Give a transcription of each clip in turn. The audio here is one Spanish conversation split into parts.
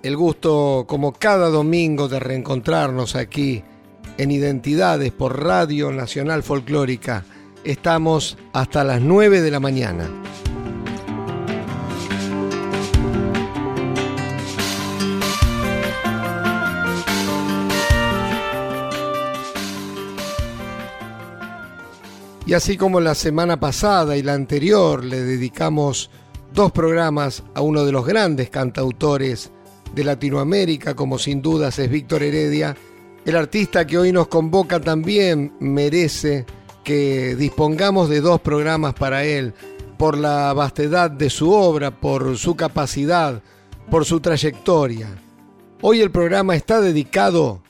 El gusto, como cada domingo, de reencontrarnos aquí en Identidades por Radio Nacional Folclórica. Estamos hasta las 9 de la mañana. Y así como la semana pasada y la anterior le dedicamos dos programas a uno de los grandes cantautores de Latinoamérica, como sin dudas es Víctor Heredia, el artista que hoy nos convoca también merece que dispongamos de dos programas para él, por la vastedad de su obra, por su capacidad, por su trayectoria. Hoy el programa está dedicado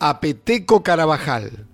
a Peteco Carabajal.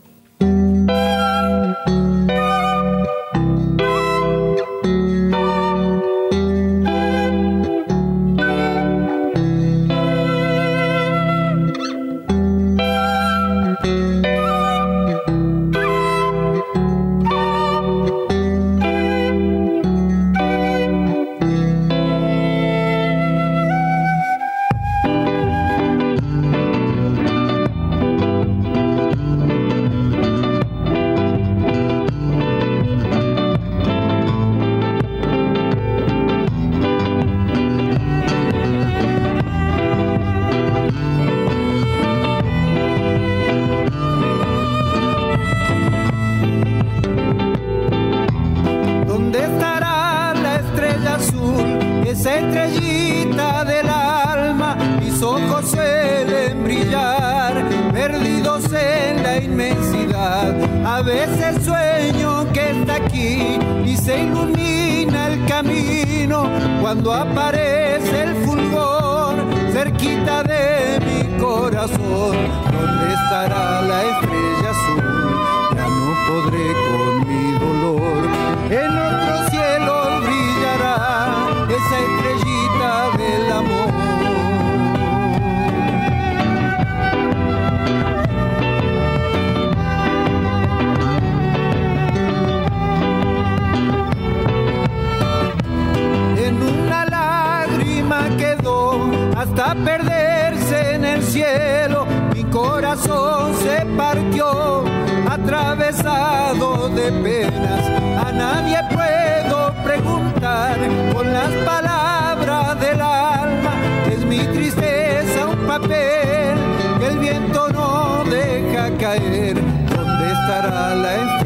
mi corazón se partió, atravesado de penas. A nadie puedo preguntar con las palabras del alma, es mi tristeza un papel que el viento no deja caer. ¿Dónde estará la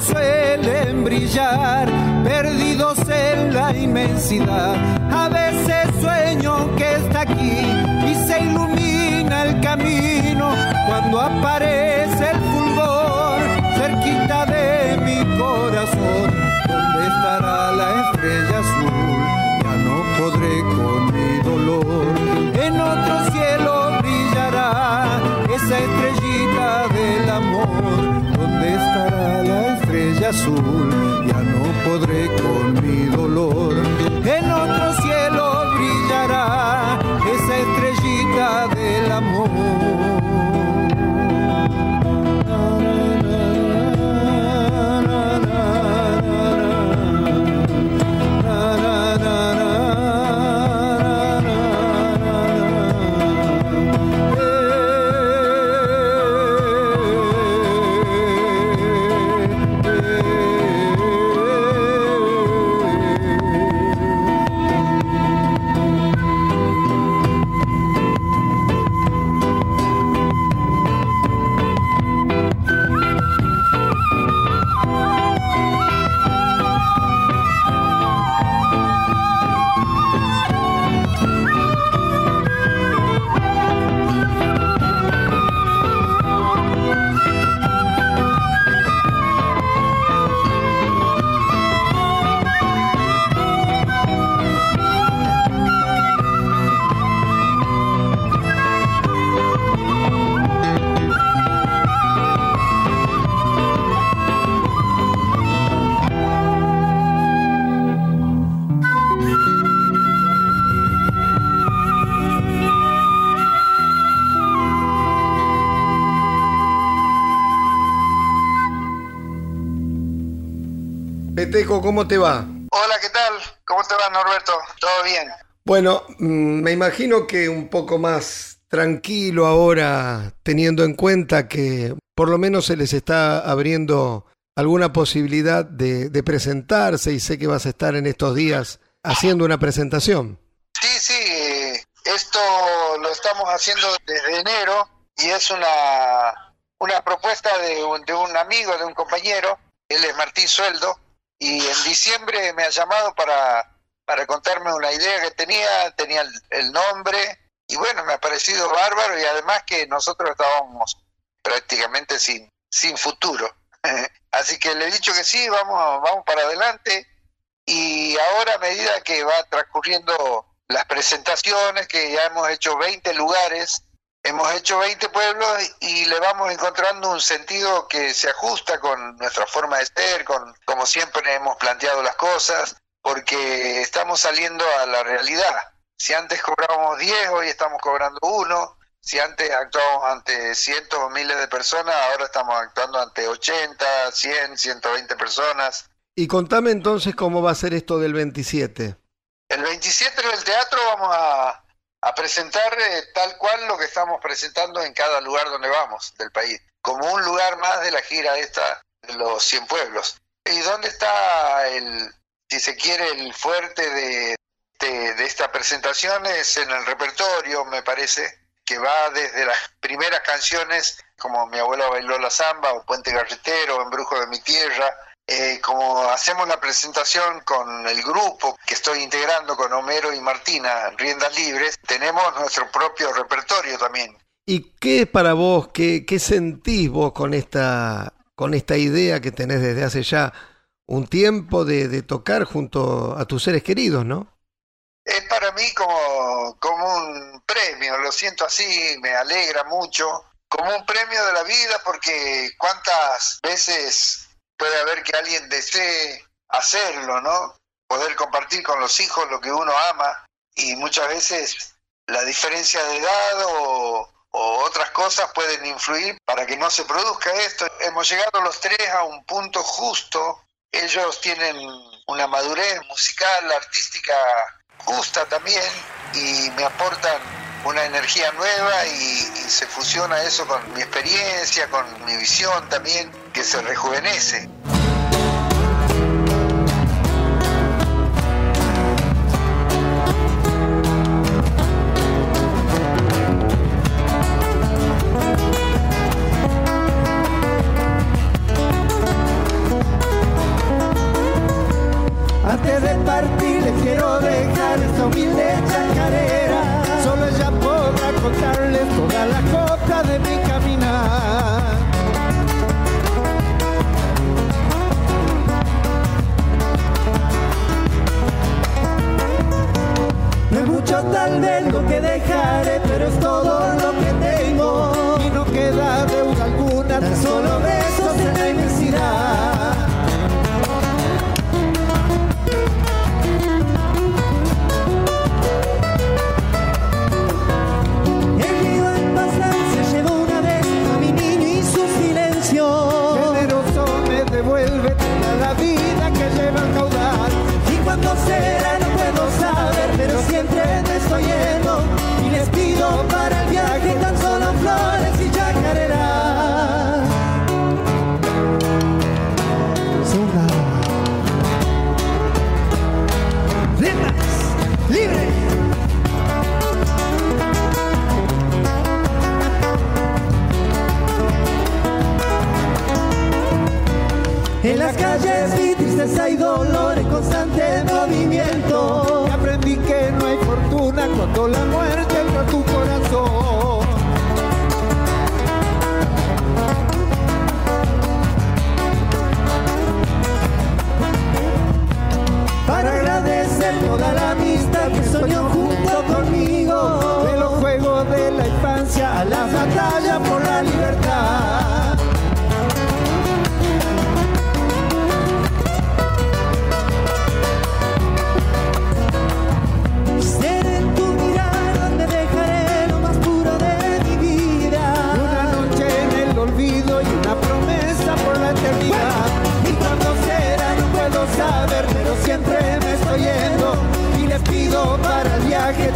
suelen brillar, perdidos en la inmensidad. A veces sueño que está aquí azul, ya no podré con ¿cómo te va? Hola, ¿qué tal? ¿Cómo te va, Norberto? ¿Todo bien? Bueno, mm, me imagino que un poco más tranquilo ahora, teniendo en cuenta que por lo menos se les está abriendo alguna posibilidad de, de presentarse y sé que vas a estar en estos días haciendo una presentación. Sí, sí, esto lo estamos haciendo desde enero y es una, una propuesta de un, de un amigo, de un compañero, él es Martín Sueldo, y en diciembre me ha llamado para, para contarme una idea que tenía, tenía el, el nombre, y bueno, me ha parecido bárbaro y además que nosotros estábamos prácticamente sin, sin futuro. Así que le he dicho que sí, vamos, vamos para adelante y ahora a medida que va transcurriendo las presentaciones, que ya hemos hecho 20 lugares, hemos hecho 20 pueblos y le vamos encontrando un sentido que se ajusta con nuestra forma de ser, con como siempre hemos planteado las cosas, porque estamos saliendo a la realidad. Si antes cobrábamos 10, hoy estamos cobrando uno. Si antes actuábamos ante cientos o miles de personas, ahora estamos actuando ante 80, 100, 120 personas. Y contame entonces cómo va a ser esto del 27. El 27 en el teatro vamos a, a presentar eh, tal cual lo que estamos presentando en cada lugar donde vamos del país, como un lugar más de la gira esta de los 100 pueblos. ¿Y dónde está el, si se quiere, el fuerte de, de, de esta presentación? Es en el repertorio, me parece, que va desde las primeras canciones, como Mi abuela bailó la samba, o Puente Carretero, Embrujo de mi tierra, eh, como hacemos la presentación con el grupo que estoy integrando con Homero y Martina, Riendas Libres, tenemos nuestro propio repertorio también. ¿Y qué es para vos, qué, qué sentís vos con esta, con esta idea que tenés desde hace ya un tiempo de, de tocar junto a tus seres queridos, no? Es para mí como, como un premio, lo siento así, me alegra mucho, como un premio de la vida porque cuántas veces puede haber que alguien desee hacerlo, ¿no? Poder compartir con los hijos lo que uno ama y muchas veces la diferencia de edad o, otras cosas pueden influir para que no se produzca esto. Hemos llegado los tres a un punto justo. Ellos tienen una madurez musical, artística justa también y me aportan una energía nueva y, se fusiona eso con mi experiencia, con mi visión también, que se rejuvenece.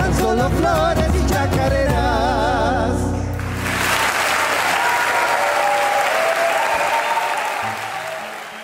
Tan solo flores y chacareras.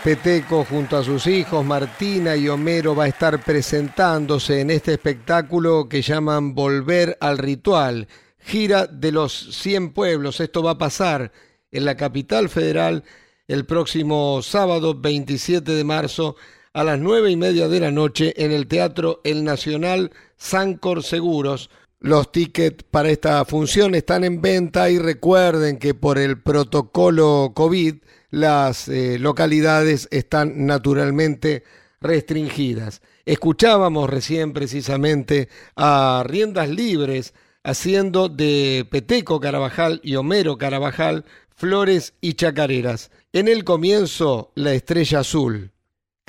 Peteco junto a sus hijos Martina y Homero va a estar presentándose en este espectáculo que llaman Volver al Ritual, gira de los 100 pueblos. Esto va a pasar en la capital federal el próximo sábado 27 de marzo a las nueve y media de la noche en el Teatro El Nacional Sancor Seguros. Los tickets para esta función están en venta y recuerden que por el protocolo COVID las eh, localidades están naturalmente restringidas. Escuchábamos recién precisamente a Riendas Libres haciendo de Peteco Carabajal y Homero Carabajal flores y chacareras. En el comienzo, La Estrella Azul,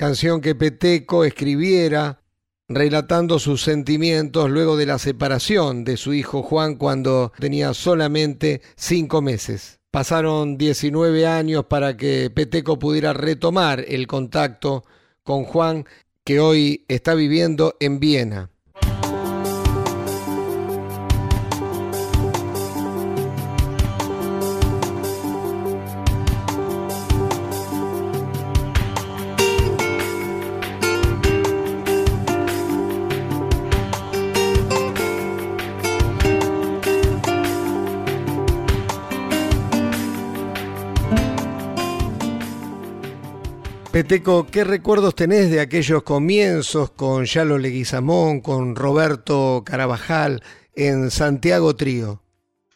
canción que Peteco escribiera relatando sus sentimientos luego de la separación de su hijo Juan cuando tenía solamente cinco meses. Pasaron 19 años para que Peteco pudiera retomar el contacto con Juan, que hoy está viviendo en Viena. Peteco, ¿qué recuerdos tenés de aquellos comienzos con Yalo Leguizamón, con Roberto Carabajal en Santiago Trío?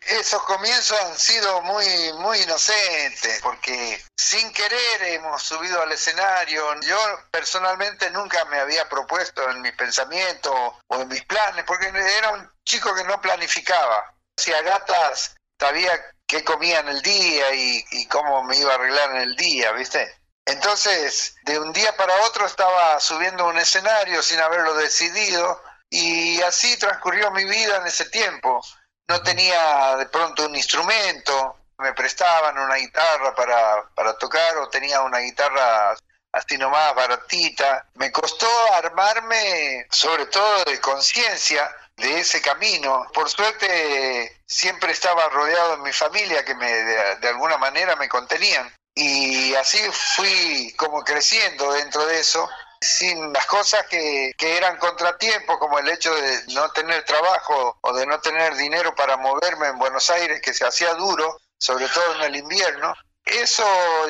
Esos comienzos han sido muy, muy inocentes, porque sin querer hemos subido al escenario. Yo personalmente nunca me había propuesto en mis pensamientos o en mis planes, porque era un chico que no planificaba. Si a gatas sabía qué comía en el día y cómo me iba a arreglar en el día, ¿viste? Entonces, de un día para otro estaba subiendo un escenario sin haberlo decidido y así transcurrió mi vida en ese tiempo. No tenía de pronto un instrumento, me prestaban una guitarra para, para tocar o tenía una guitarra así nomás baratita. Me costó armarme, sobre todo de conciencia, de ese camino. Por suerte siempre estaba rodeado de mi familia que me de, de alguna manera me contenían y así fui como creciendo dentro de eso sin las cosas que, que, eran contratiempos, como el hecho de no tener trabajo o de no tener dinero para moverme en Buenos Aires, que se hacía duro, sobre todo en el invierno. Eso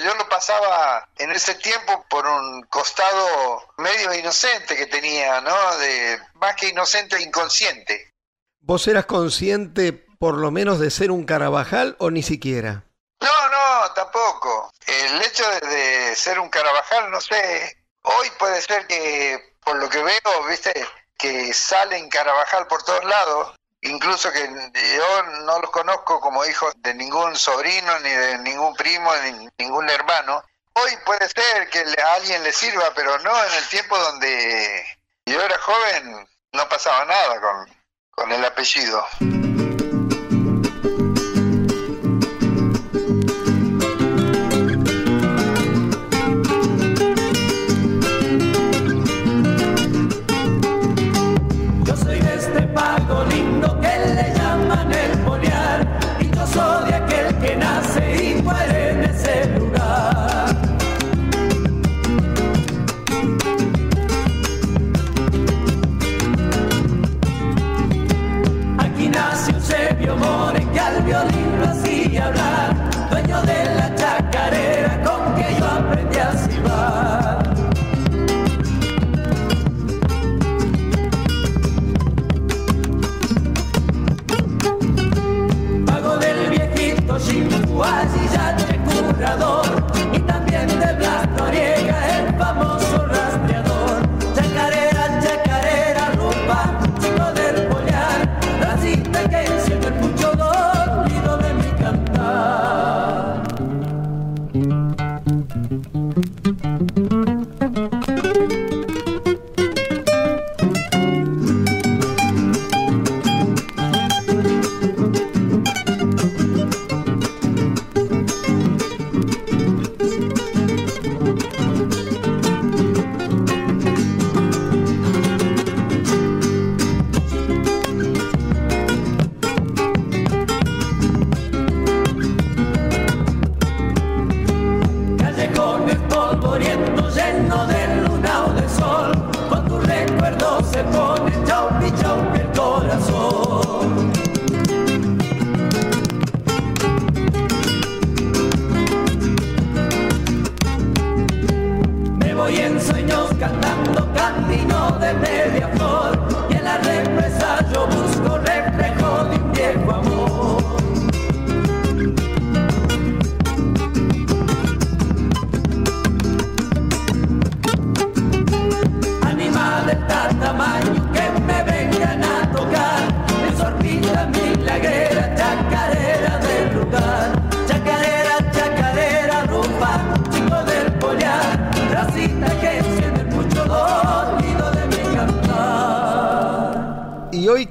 yo lo pasaba en ese tiempo por un costado medio inocente que tenía, ¿no? De, más que inocente, inconsciente. ¿Vos eras consciente por lo menos de ser un Carabajal o ni siquiera? No, no, tampoco. El hecho de, ser un Carabajal, no sé, hoy puede ser que, por lo que veo, viste, que salen Carabajal por todos lados, incluso que yo no los conozco como hijos de ningún sobrino, ni de ningún primo, ni ningún hermano. Hoy puede ser que a alguien le sirva, pero no en el tiempo donde yo era joven, no pasaba nada con, con el apellido. oasis al curador.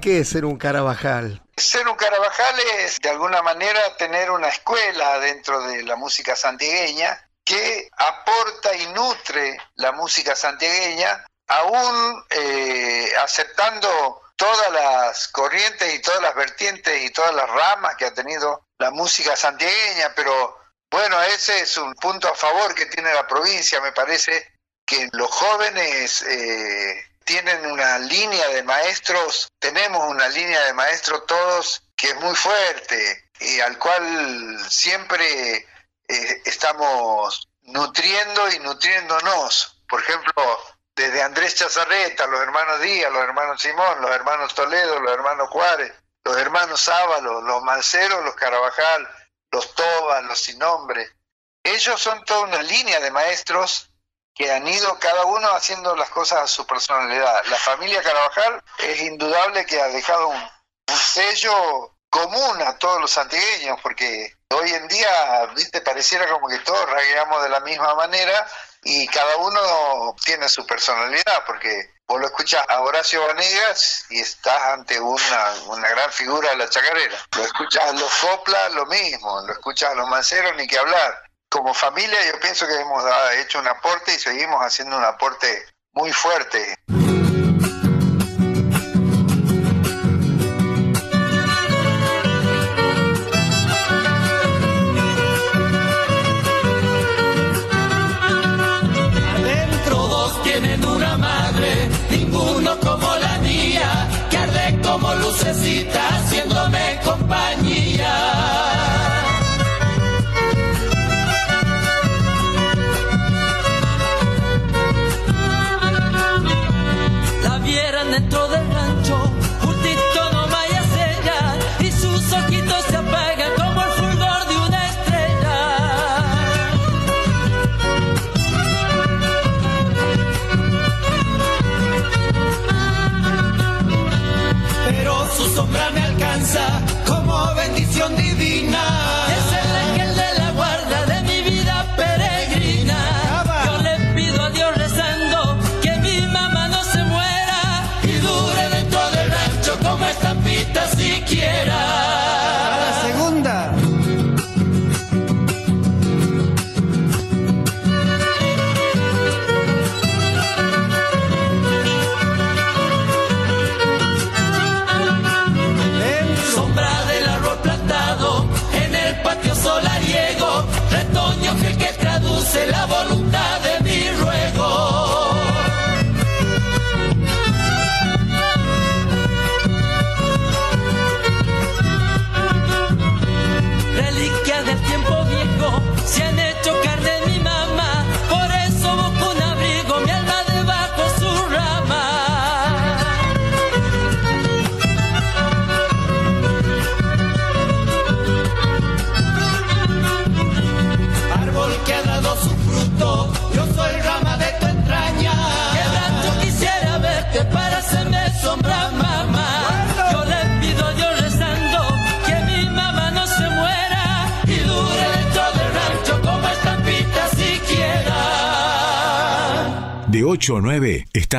Ser un Carabajal? Ser un Carabajal es de alguna manera tener una escuela dentro de la música santiagueña que aporta y nutre la música santiagueña, aún eh, aceptando todas las corrientes y todas las vertientes y todas las ramas que ha tenido la música santiagueña, pero bueno, ese es un punto a favor que tiene la provincia, me parece que los jóvenes eh, tienen una línea de maestros, tenemos una línea de maestros todos que es muy fuerte y al cual siempre eh, estamos nutriendo y nutriéndonos. Por ejemplo, desde Andrés Chazarreta, los hermanos Díaz, los hermanos Simón, los hermanos Toledo, los hermanos Juárez, los hermanos Ábalos, los Manceros, los Carabajal, los Tobas, los Sin Nombre. Ellos son toda una línea de maestros que han ido cada uno haciendo las cosas a su personalidad. La familia Carabajal es indudable que ha dejado un, sello común a todos los antigueños, porque hoy en día, viste, pareciera como que todos ragueamos de la misma manera y cada uno tiene su personalidad, porque vos lo escuchas a Horacio Vanegas y estás ante una, una gran figura de la chacarera. Lo escuchas a los Copla, lo mismo. Lo escuchas a los Manceros, ni que hablar como familia yo pienso que hemos hecho un aporte y seguimos haciendo un aporte muy fuerte. Adentro dos tienen una madre, ninguno como la mía, que arde como lucecita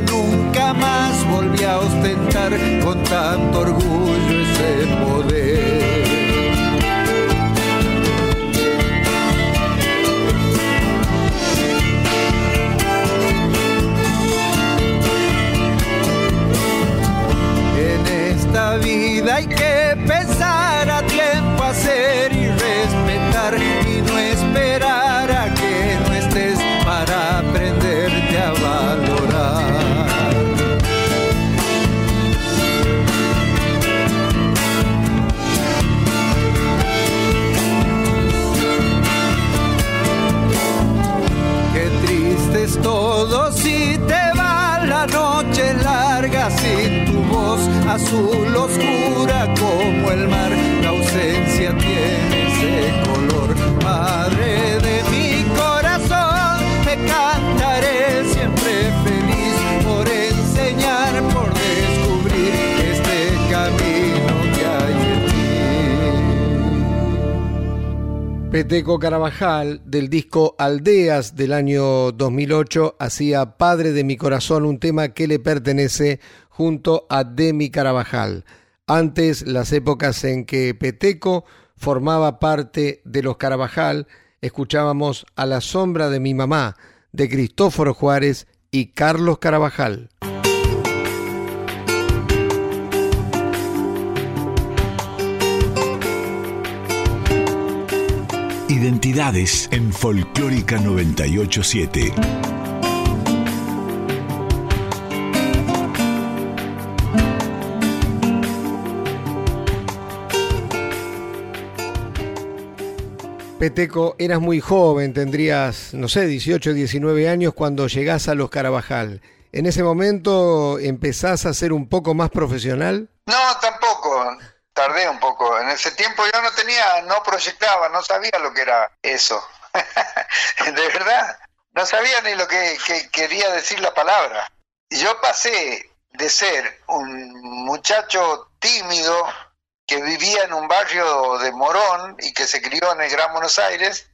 nunca más volví a ostentar con tanto orgullo. Peteco Carabajal, del disco Aldeas del año 2008, hacía Padre de mi corazón, un tema que le pertenece junto a Demi Carabajal. Antes, las épocas en que Peteco formaba parte de los Carabajal, escuchábamos A la sombra de mi mamá, de Cristóforo Juárez y Carlos Carabajal. Identidades en Folclórica 987. Peteco, eras muy joven, tendrías, no sé, 18, 19 años cuando llegás a los Carabajal. ¿En ese momento empezás a ser un poco más profesional? No, tampoco tardé un poco. En ese tiempo yo no tenía, no proyectaba, no sabía lo que era eso. de verdad, no sabía ni lo que, quería decir la palabra. Yo pasé de ser un muchacho tímido que vivía en un barrio de Morón y que se crió en el Gran Buenos Aires,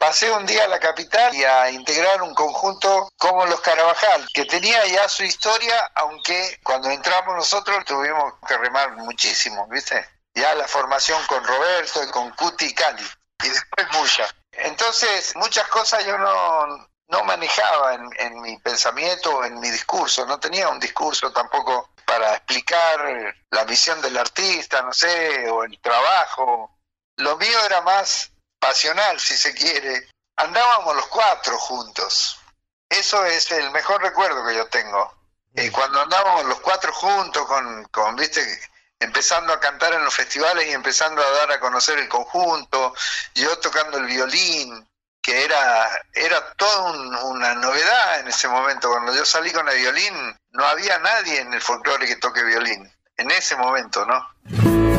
pasé un día a la capital y a integrar un conjunto como los Carabajal, que tenía ya su historia, aunque cuando entramos nosotros tuvimos que remar muchísimo, ¿viste? Ya la formación con Roberto, y con Cuti y Cali, y después mucha. Entonces, muchas cosas yo no, no manejaba en, mi pensamiento en mi discurso, no tenía un discurso tampoco para explicar la misión del artista, no sé, o el trabajo. Lo mío era más pasional, si se quiere. Andábamos los cuatro juntos. Eso es el mejor recuerdo que yo tengo. Eh, cuando andábamos los cuatro juntos, con, con, viste, empezando a cantar en los festivales y empezando a dar a conocer el conjunto, yo tocando el violín, que era, era toda una novedad en ese momento. Cuando yo salí con el violín, no había nadie en el folclore que toque violín, en ese momento, ¿no?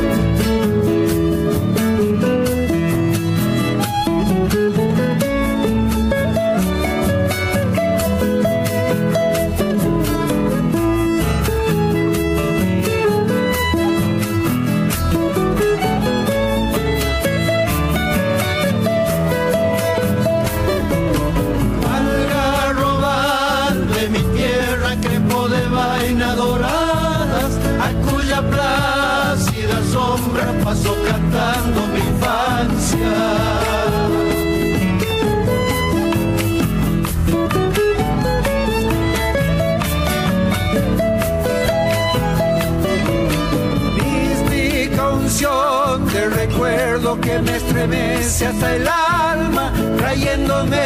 Me estremece hasta el alma, trayéndome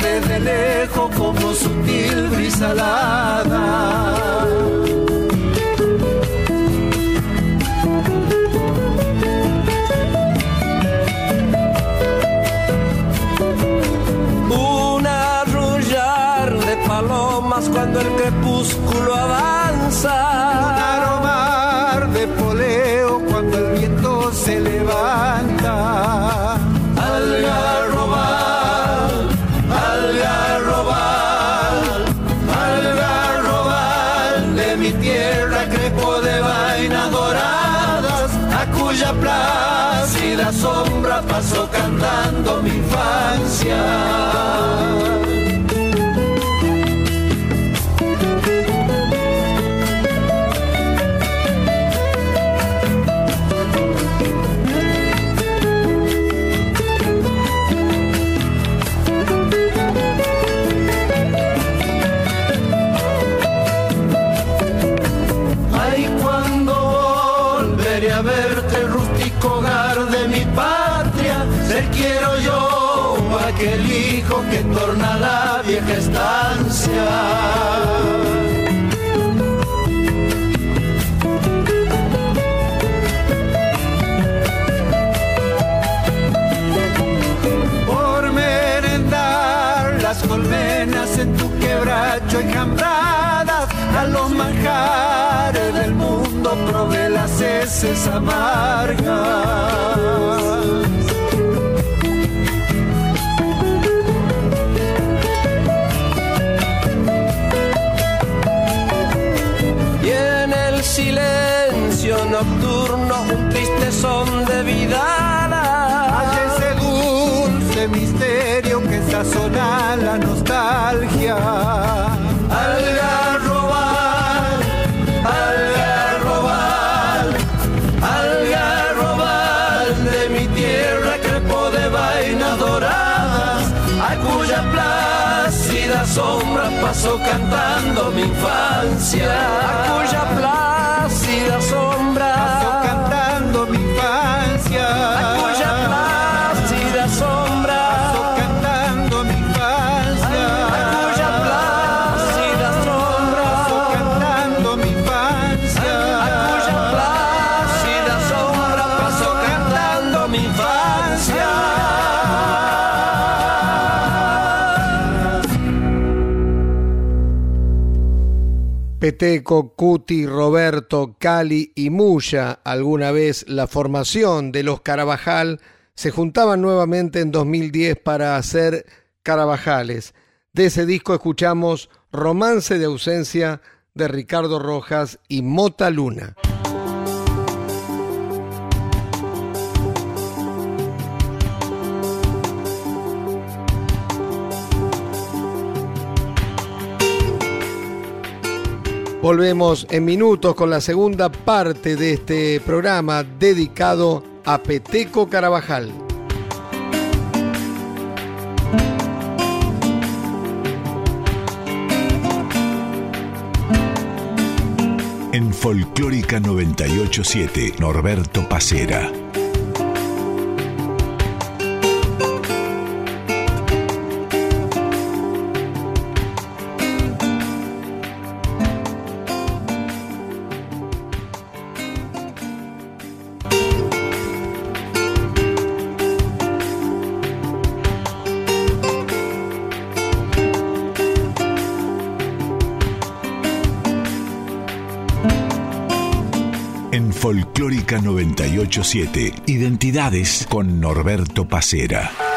desde lejos como sutil brisa alada. Un arrullar de palomas cuando el crepúsculo que torna la vieja estancia. Por merendar las colmenas en tu quebracho enjambradas, a los manjares del mundo probé las heces amargas. Pasó cantando mi infancia. Peteco, Cuti, Roberto, Cali y Muya, alguna vez la formación de los Carabajal, se juntaban nuevamente en 2010 para hacer Carabajales. De ese disco escuchamos Romance de ausencia de Ricardo Rojas y Mota Luna. Volvemos en minutos con la segunda parte de este programa dedicado a Peteco Carabajal. En Folclórica 987, Norberto Pacera. Folclórica 987. Identidades con Norberto Pacera.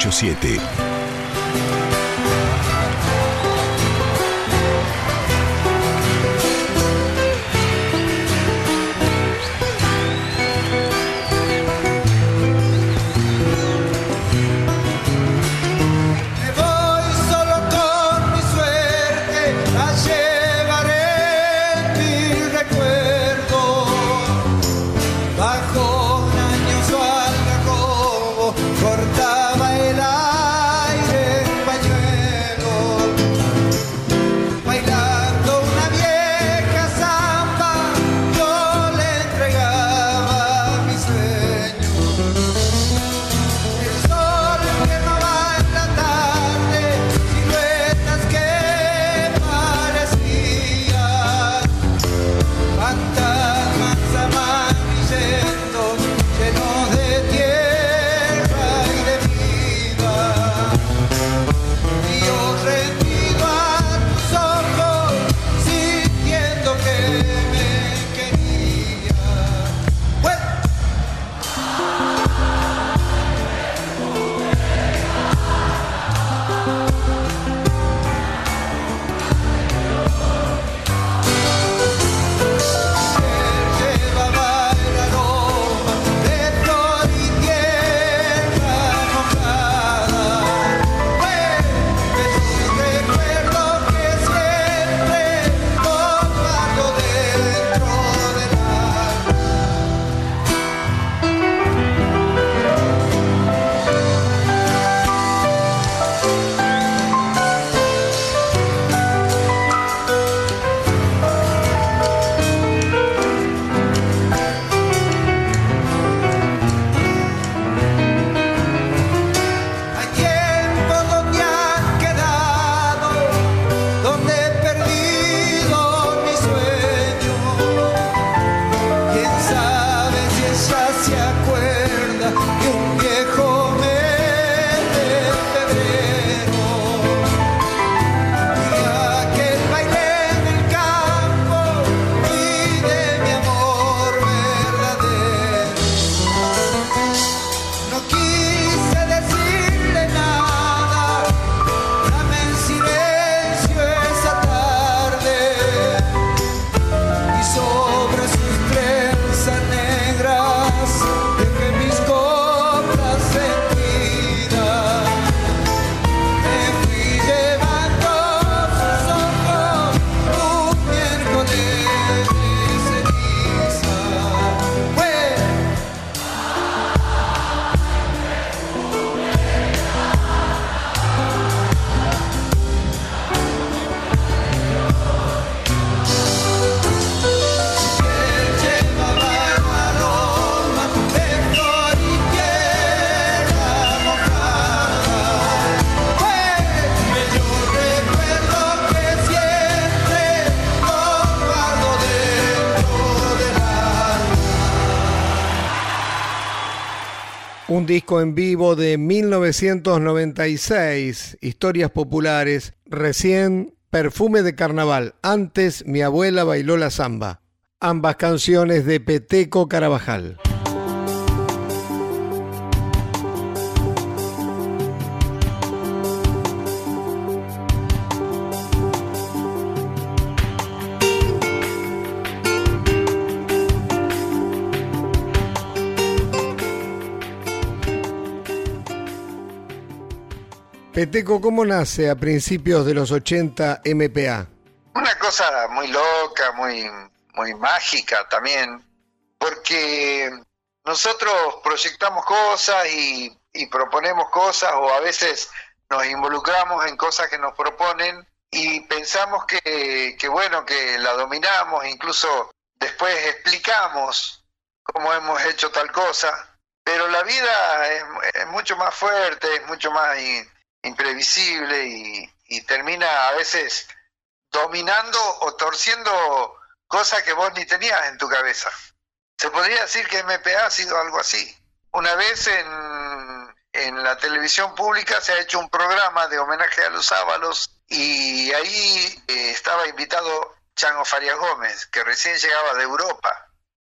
987. Disco en vivo de 1996, Historias Populares, recién Perfume de Carnaval, antes Mi abuela bailó la samba. Ambas canciones de Peteco Carabajal. Peteco, ¿cómo nace a principios de los 80 MPA? Una cosa muy loca, muy, muy mágica también, porque nosotros proyectamos cosas y, proponemos cosas o a veces nos involucramos en cosas que nos proponen y pensamos que, bueno, que la dominamos, incluso después explicamos cómo hemos hecho tal cosa, pero la vida es mucho más fuerte, es mucho más imprevisible y, termina a veces dominando o torciendo cosas que vos ni tenías en tu cabeza. Se podría decir que MPA ha sido algo así. Una vez en, en la televisión pública se ha hecho un programa de homenaje a los Ábalos y ahí eh, estaba invitado Chango Farias Gómez, que recién llegaba de Europa.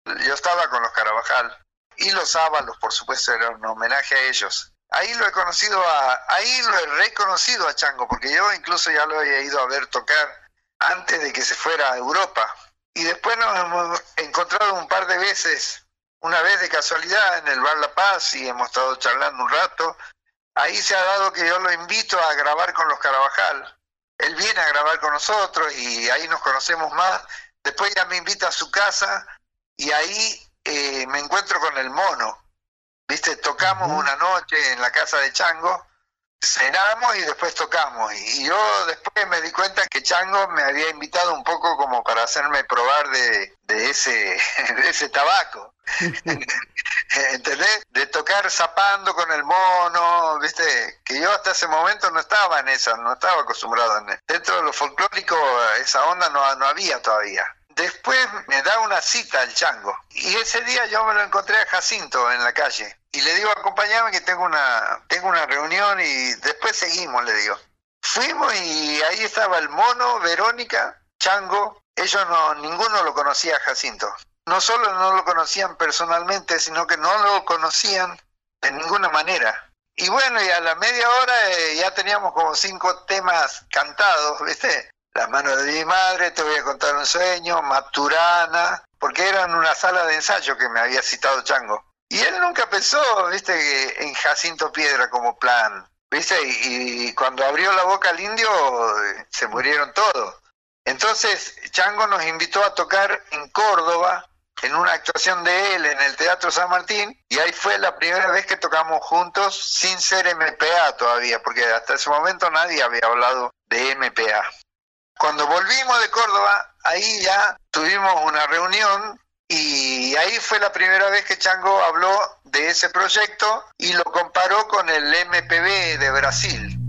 Yo estaba con los Carabajal y los Ábalos, por supuesto, era un homenaje a ellos ahí lo he conocido a, ahí lo he reconocido a Chango, porque yo incluso ya lo había ido a ver tocar antes de que se fuera a Europa. Y después nos hemos encontrado un par de veces, una vez de casualidad en el Bar La Paz y hemos estado charlando un rato. Ahí se ha dado que yo lo invito a grabar con los Carabajal. Él viene a grabar con nosotros y ahí nos conocemos más. Después ya me invita a su casa y ahí eh, me encuentro con el mono, ¿Viste? Tocamos una noche en la casa de Chango, cenamos y después tocamos. Y yo después me di cuenta que Chango me había invitado un poco como para hacerme probar de, ese, ese tabaco. ¿Entendés? De tocar zapando con el mono, ¿viste? Que yo hasta ese momento no estaba en eso, no estaba acostumbrado. En Dentro de lo folclórico esa onda no, no había todavía. Después me da una cita al chango. Y ese día yo me lo encontré a Jacinto en la calle. Y le digo acompáñame que tengo una tengo una reunión y después seguimos le digo. Fuimos y ahí estaba el mono Verónica Chango. Ellos no ninguno lo conocía a Jacinto. No solo no lo conocían personalmente sino que no lo conocían de ninguna manera. Y bueno y a la media hora eh, ya teníamos como cinco temas cantados viste la mano de mi madre, te voy a contar un sueño, Maturana, porque era en una sala de ensayo que me había citado Chango. Y él nunca pensó, viste, en Jacinto Piedra como plan, viste, y, cuando abrió la boca el indio se murieron todos. Entonces Chango nos invitó a tocar en Córdoba, en una actuación de él en el Teatro San Martín, y ahí fue la primera vez que tocamos juntos sin ser MPA todavía, porque hasta ese momento nadie había hablado de MPA. Cuando volvimos de Córdoba, ahí ya tuvimos una reunión y ahí fue la primera vez que Chango habló de ese proyecto y lo comparó con el MPB de Brasil.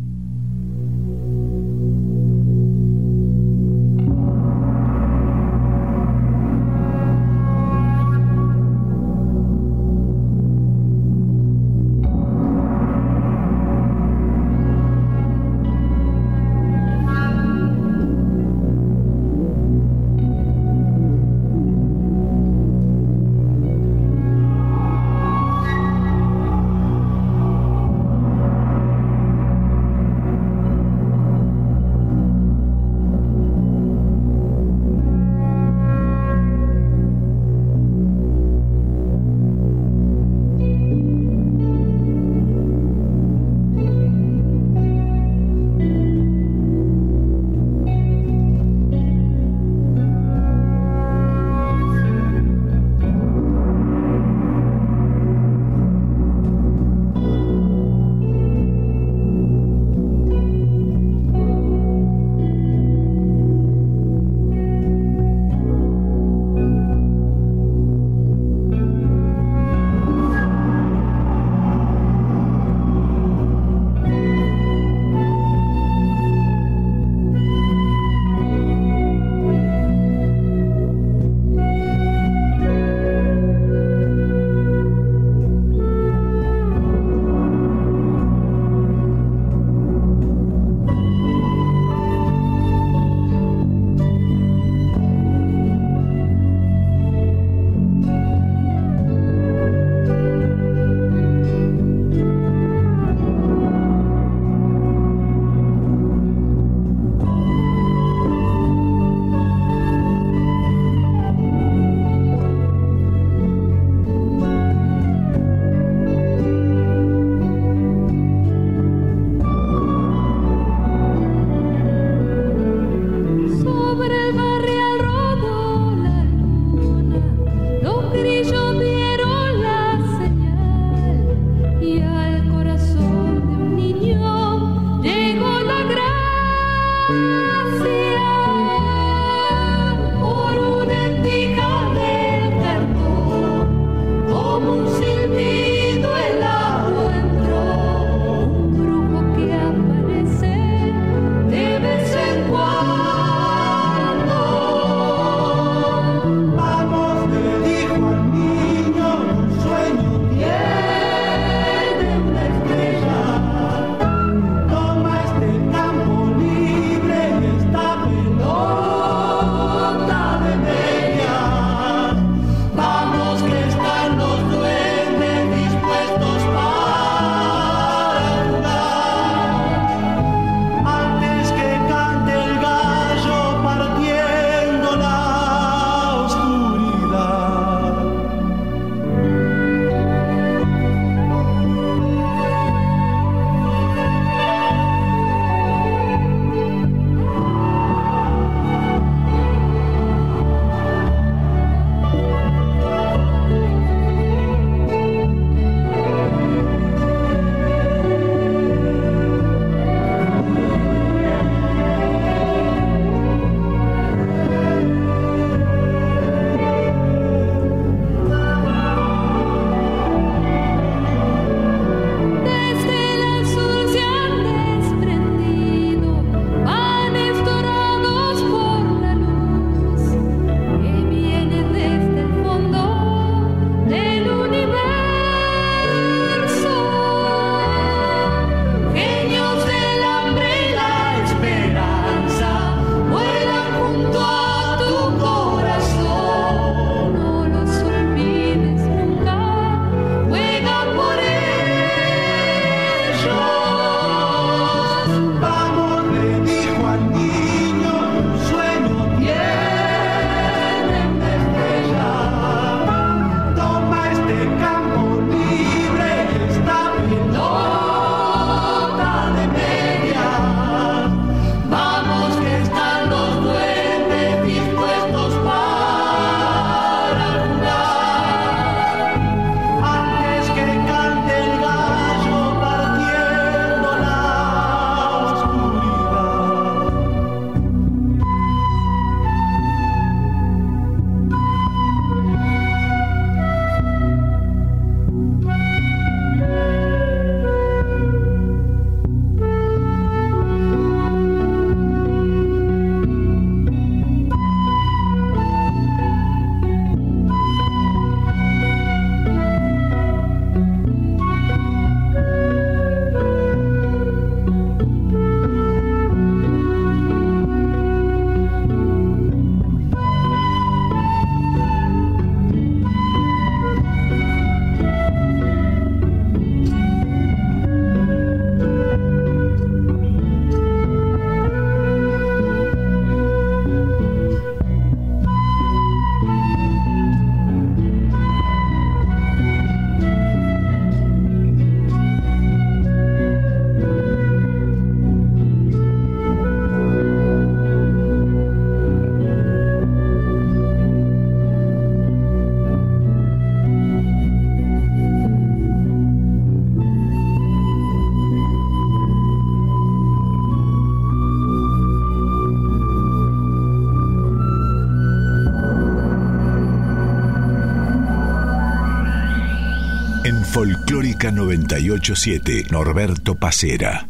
987, Norberto Pacera.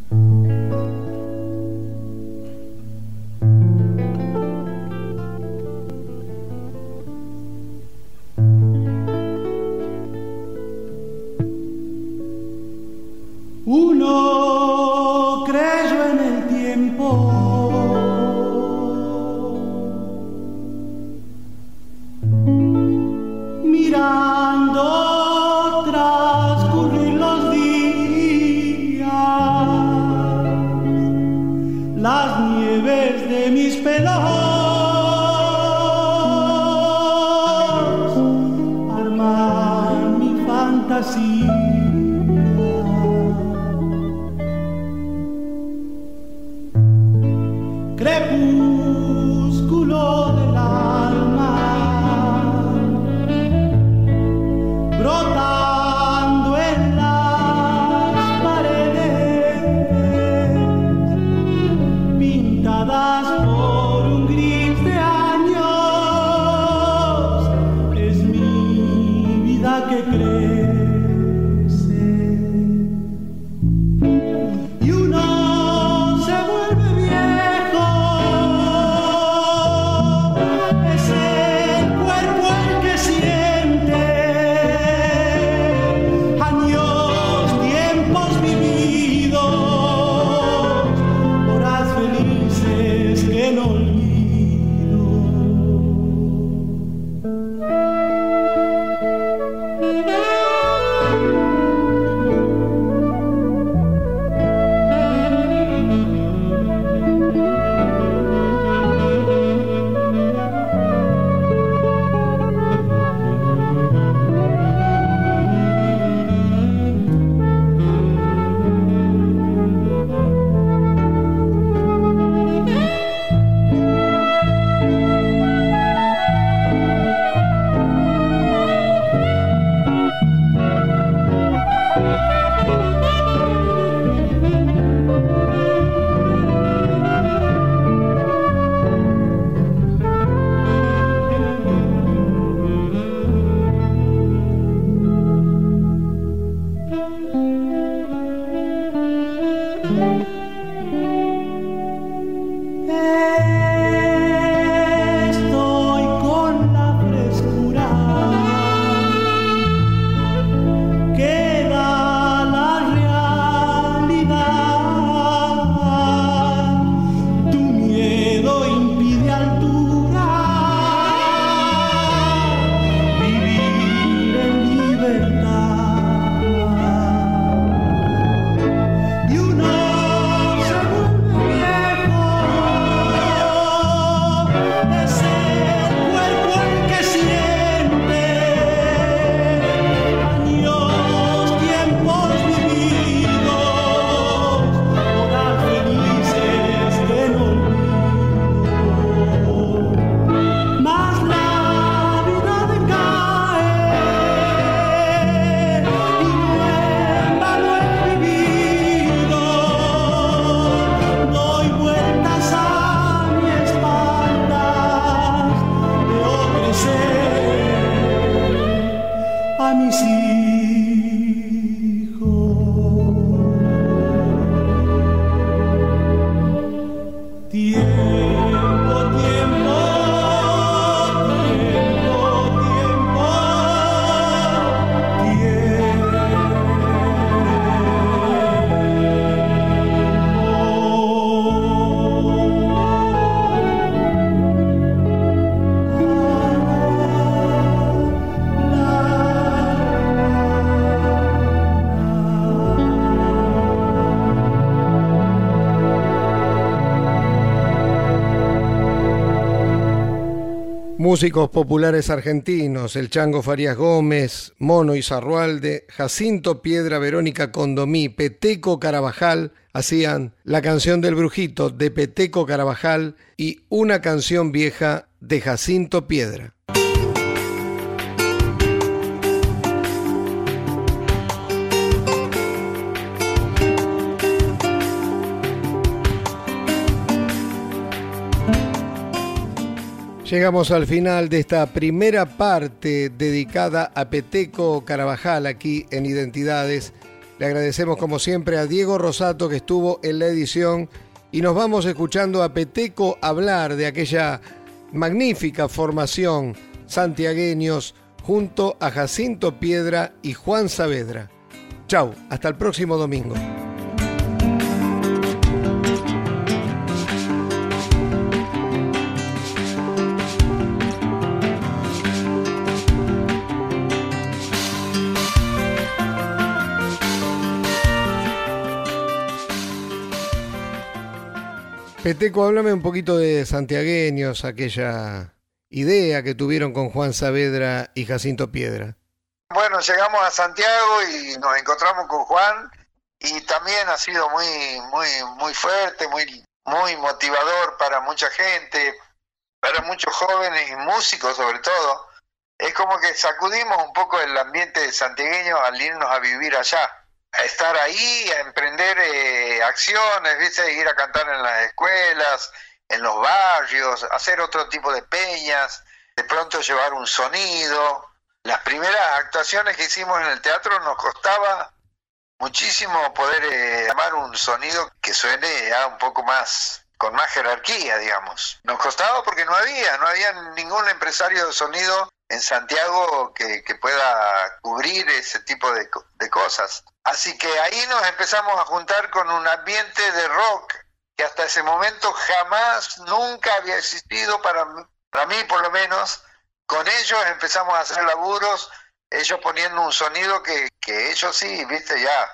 Músicos populares argentinos, el Chango Farías Gómez, Mono Izarrualde, Jacinto Piedra Verónica Condomí, Peteco Carabajal, hacían la canción del Brujito de Peteco Carabajal y una canción vieja de Jacinto Piedra. Llegamos al final de esta primera parte dedicada a Peteco Carabajal aquí en Identidades. Le agradecemos como siempre a Diego Rosato que estuvo en la edición y nos vamos escuchando a Peteco hablar de aquella magnífica formación santiagueños junto a Jacinto Piedra y Juan Saavedra. Chau, hasta el próximo domingo. Peteco, háblame un poquito de santiagueños, aquella idea que tuvieron con Juan Saavedra y Jacinto Piedra. Bueno, llegamos a Santiago y nos encontramos con Juan y también ha sido muy, muy, muy fuerte, muy, muy motivador para mucha gente, para muchos jóvenes y músicos sobre todo. Es como que sacudimos un poco el ambiente santiagueño al irnos a vivir allá a estar ahí, a emprender eh, acciones, ¿viste? ir a cantar en las escuelas, en los barrios, hacer otro tipo de peñas, de pronto llevar un sonido. Las primeras actuaciones que hicimos en el teatro nos costaba muchísimo poder eh, llamar un sonido que suene ya un poco más con más jerarquía, digamos. Nos costaba porque no había, no había ningún empresario de sonido en Santiago que, pueda cubrir ese tipo de, cosas. Así que ahí nos empezamos a juntar con un ambiente de rock que hasta ese momento jamás, nunca había existido para, para mí por lo menos. Con ellos empezamos a hacer laburos, ellos poniendo un sonido que, que ellos sí, viste, ya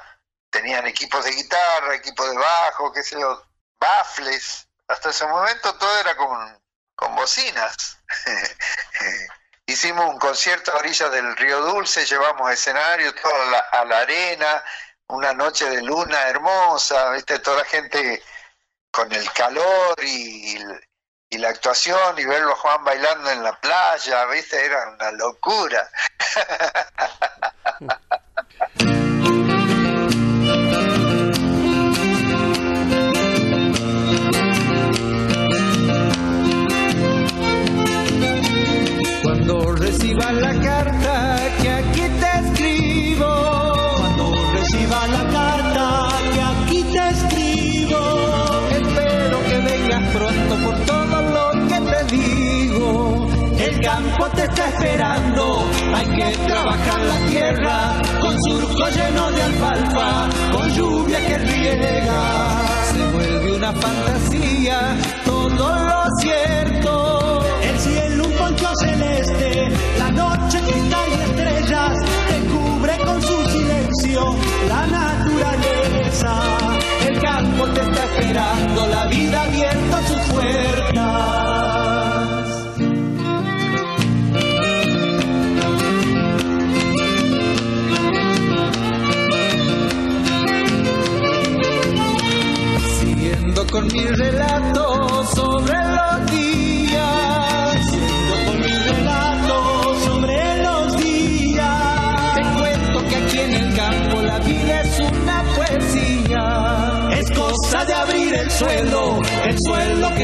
tenían equipos de guitarra, equipos de bajo, qué sé yo, baffles. Hasta ese momento todo era con, con bocinas. Hicimos un concierto a orillas del Río Dulce, llevamos escenario, toda a la arena, una noche de luna hermosa, viste, toda la gente con el calor y, y la actuación y verlo a Juan bailando en la playa, viste, era una locura.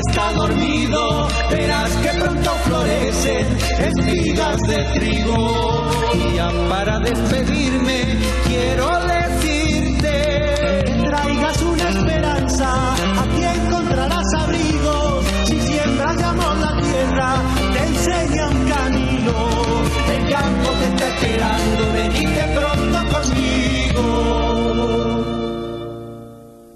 está dormido, verás que pronto florecen espigas de trigo. Y ya para despedirme, quiero decirte, traigas una esperanza, aquí encontrarás abrigos, si siembras amor la tierra, te enseña un camino, el campo te está esperando, venite pronto.